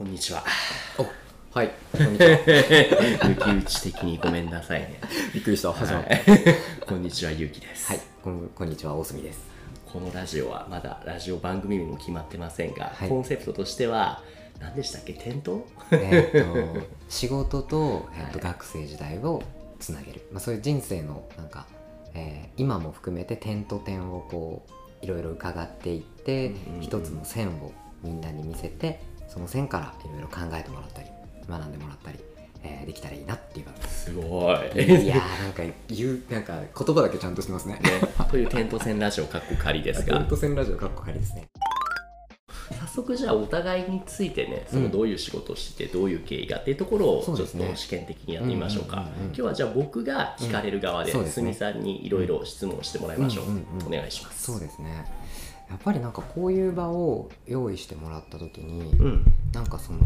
こんにちは。おはい、こんにちは。抜き打ち的にごめんなさいね。びっくりした、始まった。はいこんにちは、ゆうきです。はい、こんこんにちは、大隅です。このラジオはまだラジオ番組名も決まってませんが、はいコンセプトとしては、何でしたっけ、店頭？えーっと、仕事と、えーっとはい学生時代をつなげる。まあ、そういう人生の、なんか、えー今も含めて点と点をこう、いろいろ伺っていって、うんうんうん一つの線をみんなに見せて、その線からいろいろ考えてもらったり、学んでもらったり、えーできたらいいなっていう番組です。すごい。いやー、なんか言う、なんか言葉だけちゃんとしてますね。ね、という店頭線ラジオかっこ仮ですが。点と線ラジオかっこかりですね。早速じゃあお互いについてねそのどういう仕事をしててどういう経緯がっていうところをちょっと試験的にやってみましょうか、今日はじゃあ僕が聞かれる側で、うんそうですね。さんにいろいろ質問してもらいましょう,、うんうんうん。お願いします。そうですねやっぱりなんかこういう場を用意してもらった時に、うん。なんかその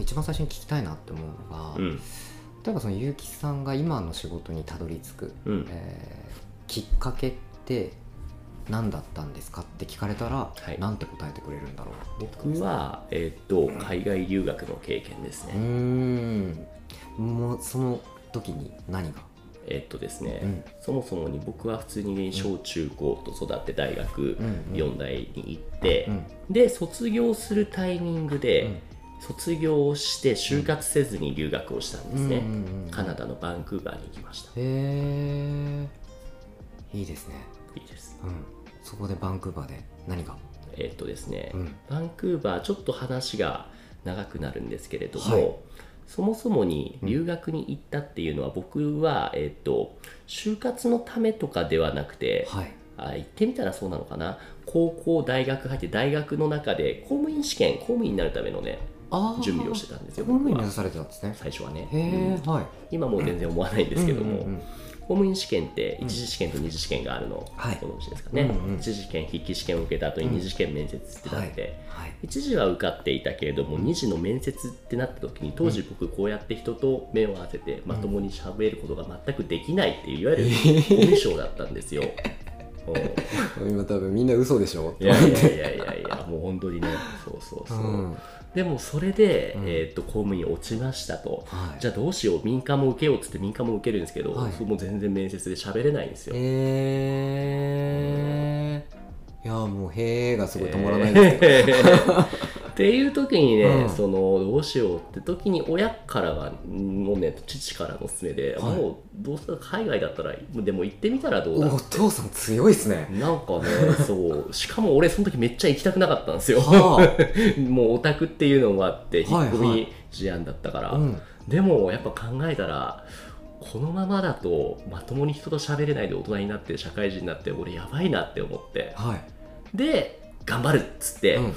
一番最初に聞きたいなって思うのが、うん。例えばその結城さんが今の仕事にたどり着く、うん。えーきっかけって何だったんですかって聞かれたら、はい。なんて答えてくれるんだろう僕は、えーっと海外留学の経験ですね、ん。もうその時に何が？えーっとですね、うん。そもそもに僕は普通に小中高と育って大学うんうん。4大に行って、うん。で卒業するタイミングで、うん。卒業して就活せずに留学をしたんですね、カナダのバンクーバーに行きました。へえいいですね。いいです。うん。そこでバンクーバーで何が？えーっとですね、うん。バンクーバーちょっと話が長くなるんですけれども、はいそもそもに留学に行ったっていうのは僕は、えーっと就活のためとかではなくて、はい。あ言ってみたらそうなのかな？高校大学入って大学の中で公務員試験公務員になるためのね準備をしてたんですよ公務員目指されてたんですね。最初はね、うん。はい。今もう全然思わないんですけども、うんうんうん公務員試験って一次試験と二次試験があるの、はい。ご存知ですかね、うんうん。一次試験筆記試験を受けた後に二次試験面接ってなって、はい。一次は受かっていたけれども二次の面接ってなった時に当時僕こうやって人と目を合わせてまともに喋ることが全くできないっていういわゆるコミュ障だったんですよ。う ん今多分みんな嘘でしょ？いやいやいやいやいや もう本当にねそうそうそう、うん。でもそれで、うん。えー、と公務員落ちましたと、はい。じゃあどうしよう民間も受けようっつって民間も受けるんですけど、はい。そうもう全然面接で喋れないんですよ、えー、いやもう「へー」がすごい止まらないんですけど、えーっていう時にね、うん。そのどうしようって時に親からはのね父からの勧めで、はい。もうどうせ海外だったらでも行ってみたらどうだお父さん強いっすね。なんかねそう。しかも俺その時めっちゃ行きたくなかったんですよ。は もうオタクっていうのもあって引っはい。込み思案だったから、あ、うん、でもやっぱ考えたらこのままだとまともに人と喋れないで大人になって社会人になって俺やばいなって思って。はい、で頑張るっつって、うん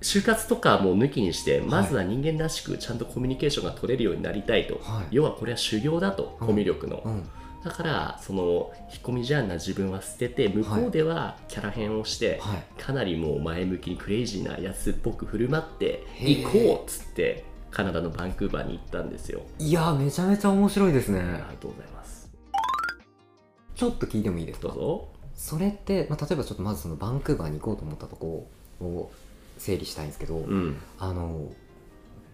就活とかもう抜きにしてまずは人間らしくちゃんとコミュニケーションが取れるようになりたいと、はい。要はこれは修行だと、うん。コミュ力の、うん、だからその引っ込み思案な自分は捨てて向こうではキャラ変をして、はい。かなりもう前向きにクレイジーなやつっぽく振る舞って行こうっつってカナダのバンクーバーに行ったんですよ。いやめちゃめちゃ面白いですね。ありがとうございます。ちょっと聞いてもいいですか？どうぞ。それって、まあ、例えばちょっとまずそのバンクーバーに行こうと思ったとこを整理したいんですけど、うん。あの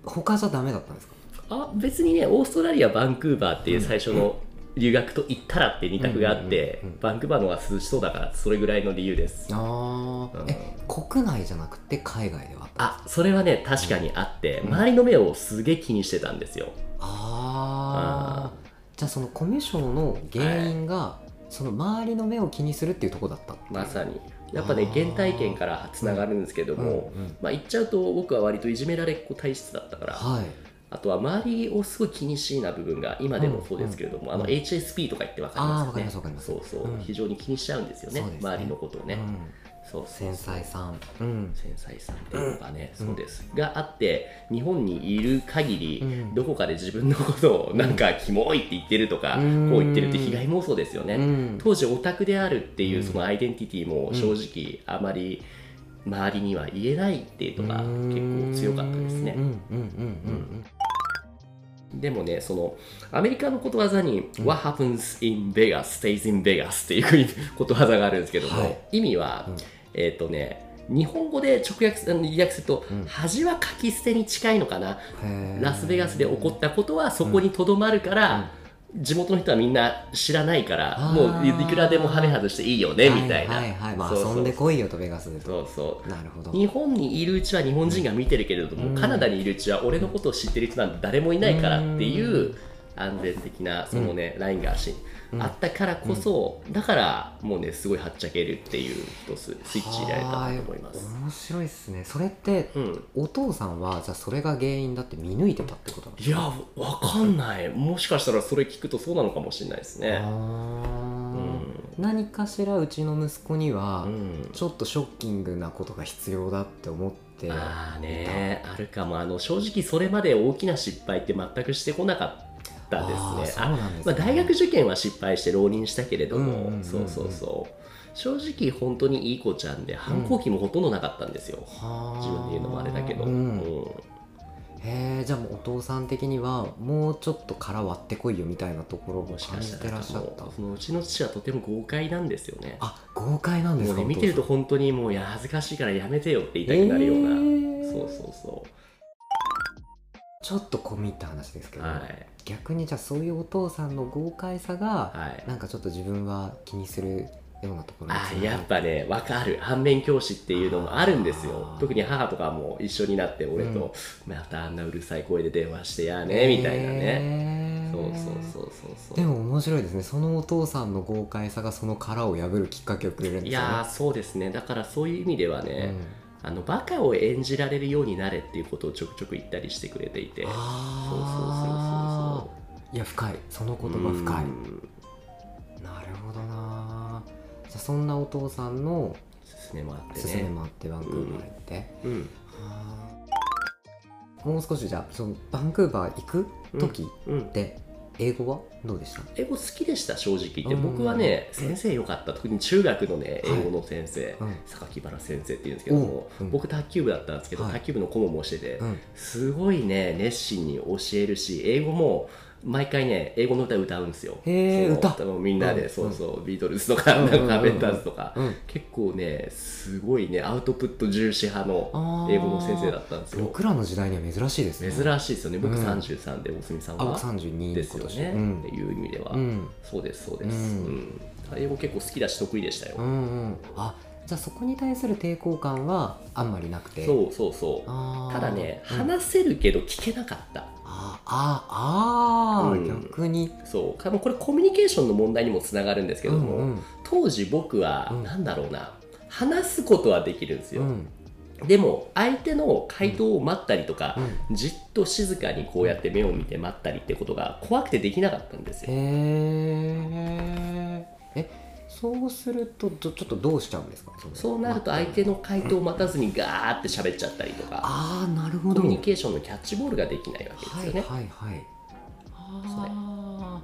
他じゃダメだったんですか？あ別にねオーストラリアバンクーバーっていう最初の留学と行ったらって2択があって、うんうんうんうんバンクーバーの方が涼しそうだからそれぐらいの理由です。あうん。ーえ国内じゃなくて海外ではあったあそれはね確かにあって、うん。周りの目をすげえ気にしてたんですよ。ああじゃあそのコミュ障の原因が、その周りの目を気にするっていうところだったまさにやっぱね原体験からつながるんですけども、うんうん。まあ、言っちゃうと僕は割といじめられっ子体質だったから、はい。あとは周りをすごい気にしいな部分が今でもそうですけれども、あのうんうん HSP とか言ってわかりますかりますわかります。そうそう、うん非常に気にしちゃうんですよねね。周りのことをね、うんそう繊細さん。うん。繊細さんっていうのがね、うん。そうです。があって日本にいる限り、うん。どこかで自分のことをなんかキモいって言ってるとか、うん。こう言ってるって被害妄想ですよね、うん。当時オタクであるっていううん。そのアイデンティティも正直あまり周りには言えないっていうのが結構強かったですね。うん。うん。うん。うん。でもねそのアメリカのことわざに、What happens in Vegas stays in Vegas っていうことわざがあるんですけども、はい。意味は、うんえっ、とね日本語で直訳すると、うん。恥は書き捨てに近いのかな。ラスベガスで起こったことはそこにとどまるから、地元の人はみんな知らないからもういくらでもハメ外していいよねみたいな、遊んでこいよとベガスでと。そうそう。なるほど。日本にいるうちは日本人が見てるけれども、うん。カナダにいるうちは俺のことを知ってる人なんて誰もいないからっていう安全的なそのね、ラインがしあったからこそ、だからもうねすごいはっちゃけるっていう一つスイッチ入れられたなと思います。は面白いですね。それってうん。お父さんはじゃあそれが原因だって見抜いてたってことなんですいやわかんない。もしかしたらそれ聞くとそうなのかもしれないですね。何かしらうちの息子にはうん。ちょっとショッキングなことが必要だって思ってああねあるかも。あの正直それまで大きな失敗って全くしてこなかったですね。あね。まあ、大学受験は失敗して浪人したけれども、うんうんうんうん。そうそうそう。正直本当にいい子ちゃんで反抗期もほとんどなかったんですよ、はあ。自分で言うのもあれだけど、うん。うん。へえじゃあもうお父さん的にはもうちょっと殻割ってこいよみたいなところも感じかしたらてらっしゃった。そのうちの父はとても豪快なんですよね。あ豪快なんですかね見てると本当にもういや恥ずかしいからやめてよって言いたくなるような、えー。そうそうそちょっと込み入った話ですけど、うはい。逆にじゃあそういうお父さんの豪快さが、はい。なんかちょっと自分は気にするようなところにあやっぱね分かる。反面教師っていうのもあるんですよ。特に母とかも一緒になって俺と、またあんなうるさい声で電話してやねみたいなね、ねそうそうそうそうそう。でも面白いですね。そのお父さんの豪快さがその殻を破るきっかけをくれるんですよね。いやーそうですね。だからそういう意味ではうね、んあのバカを演じられるようになれっていうことをちょくちょく言ったりしてくれていて。そうそうあそう。ーいや深い。そのそう言葉深い。うん。なるほどな。じゃあそんなお父さんの勧めもあって勧めねもあってバンクーバー行って、うん。はー。もう少しじゃあそのバンクーバー行く時うん。って英語は？どうでした？英語好きでした正直言って。うん。僕はね先生良かった。特に中学のねはい。英語の先生、うん。榊原先生っていうんですけども、うん。僕卓球部だったんですけど、はい。卓球部の顧問もしてて、うん。すごいね熱心に教えるし英語も毎回ね英語の歌歌うんですよ。へーそう歌。みんなで、うん。そうそうビートルズとか、うんなんかカーペンターズとか、うん。結構ねすごいねアウトプット重視派の英語の先生だったんですよ。僕らの時代には珍しいですね。珍しいですよね。僕うん。33で大隅さんあ僕は32ですよね、うん。っていう意味では、うん。そうですそうです、ううん。ん英語結構好きだし得意でしたよ、うんうん。あじゃあそこに対する抵抗感はあんまりなくて。そうそうそう。ただね、うん。話せるけど聞けなかったああうん。逆に。そう。多分これコミュニケーションの問題にもつながるんですけども、うんうん。当時僕は、うん。なんだろうな。話すことはできるんですよ、うん。でも相手の回答を待ったりとか、うじっと静かにこうやって目を見て待ったりってことが怖くてできなかったんですよ、へええそうするとちょっとどうしちゃうんですか？のそうなると相手の回答を待たずにガーって喋っちゃったりとか、ああなるほど。コミュニケーションのキャッチボールができないわけですよね、はいはいはい。あ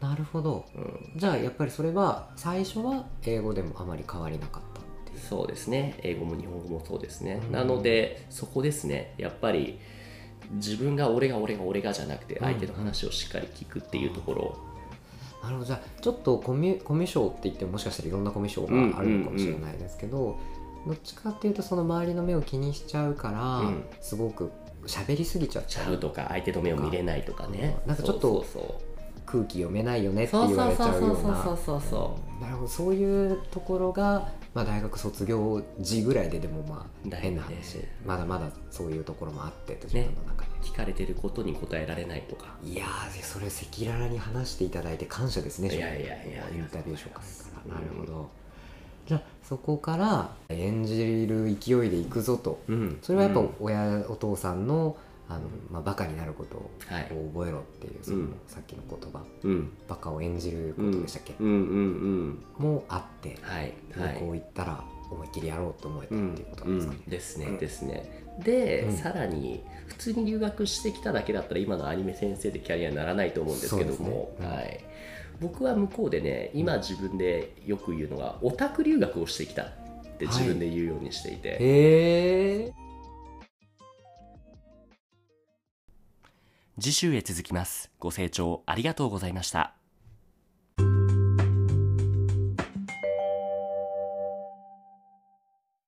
あなるほど。うん。じゃあやっぱりそれは最初は英語でもあまり変わりなかったっていう。そうですね。英語も日本語もそうですね、うん。なのでそこですね。やっぱり自分が俺が俺が俺がじゃなくてうん。相手の話をしっかり聞くっていうところ、なるほど。じゃあちょっとコミュコミュ障って言ってももしかしたらいろんなコミュ障があるのかもしれないですけど、どっちかっていうとその周りの目を気にしちゃうから、うんすごく喋りすぎちゃっちちゃう。とか相手の目を見れないとかねうんなんかちょっと空気読めないよねってそう言われちゃうようそうそうなそうそうそなるほど。そういうところが、まあ、大学卒業時ぐらいででもまあ変な話。まだまだそういうところもあってと自分の中聞かれてることに答えられないとか。いやーそれ赤裸々に話していただいて感謝ですねいやいやいや。インタビュー紹介から。なるほうんど、じゃあそこから演じる勢いでいくぞと。うん。それはやっぱうん。親、お父さんのあの、まあ、バカになることをはい。覚えろっていうその、うん。さっきの言葉。うん。バカを演じることでしたっけ、うん。うん。うん。もあって、はい。こはい。う行ったら思いっきりやろうと思えたうんっていうことなんですか？ねうん、ですね、うん。ですね。で、うん。さらに普通に留学してきただけだったら今のアニメ先生でキャリアにならないと思うんですけども、ね。うん。はい、僕は向こうでね今自分でよく言うのがオタク留学をしてきたって自分で言うようにしていて、へえ次週へ続きます。ご清聴ありがとうございました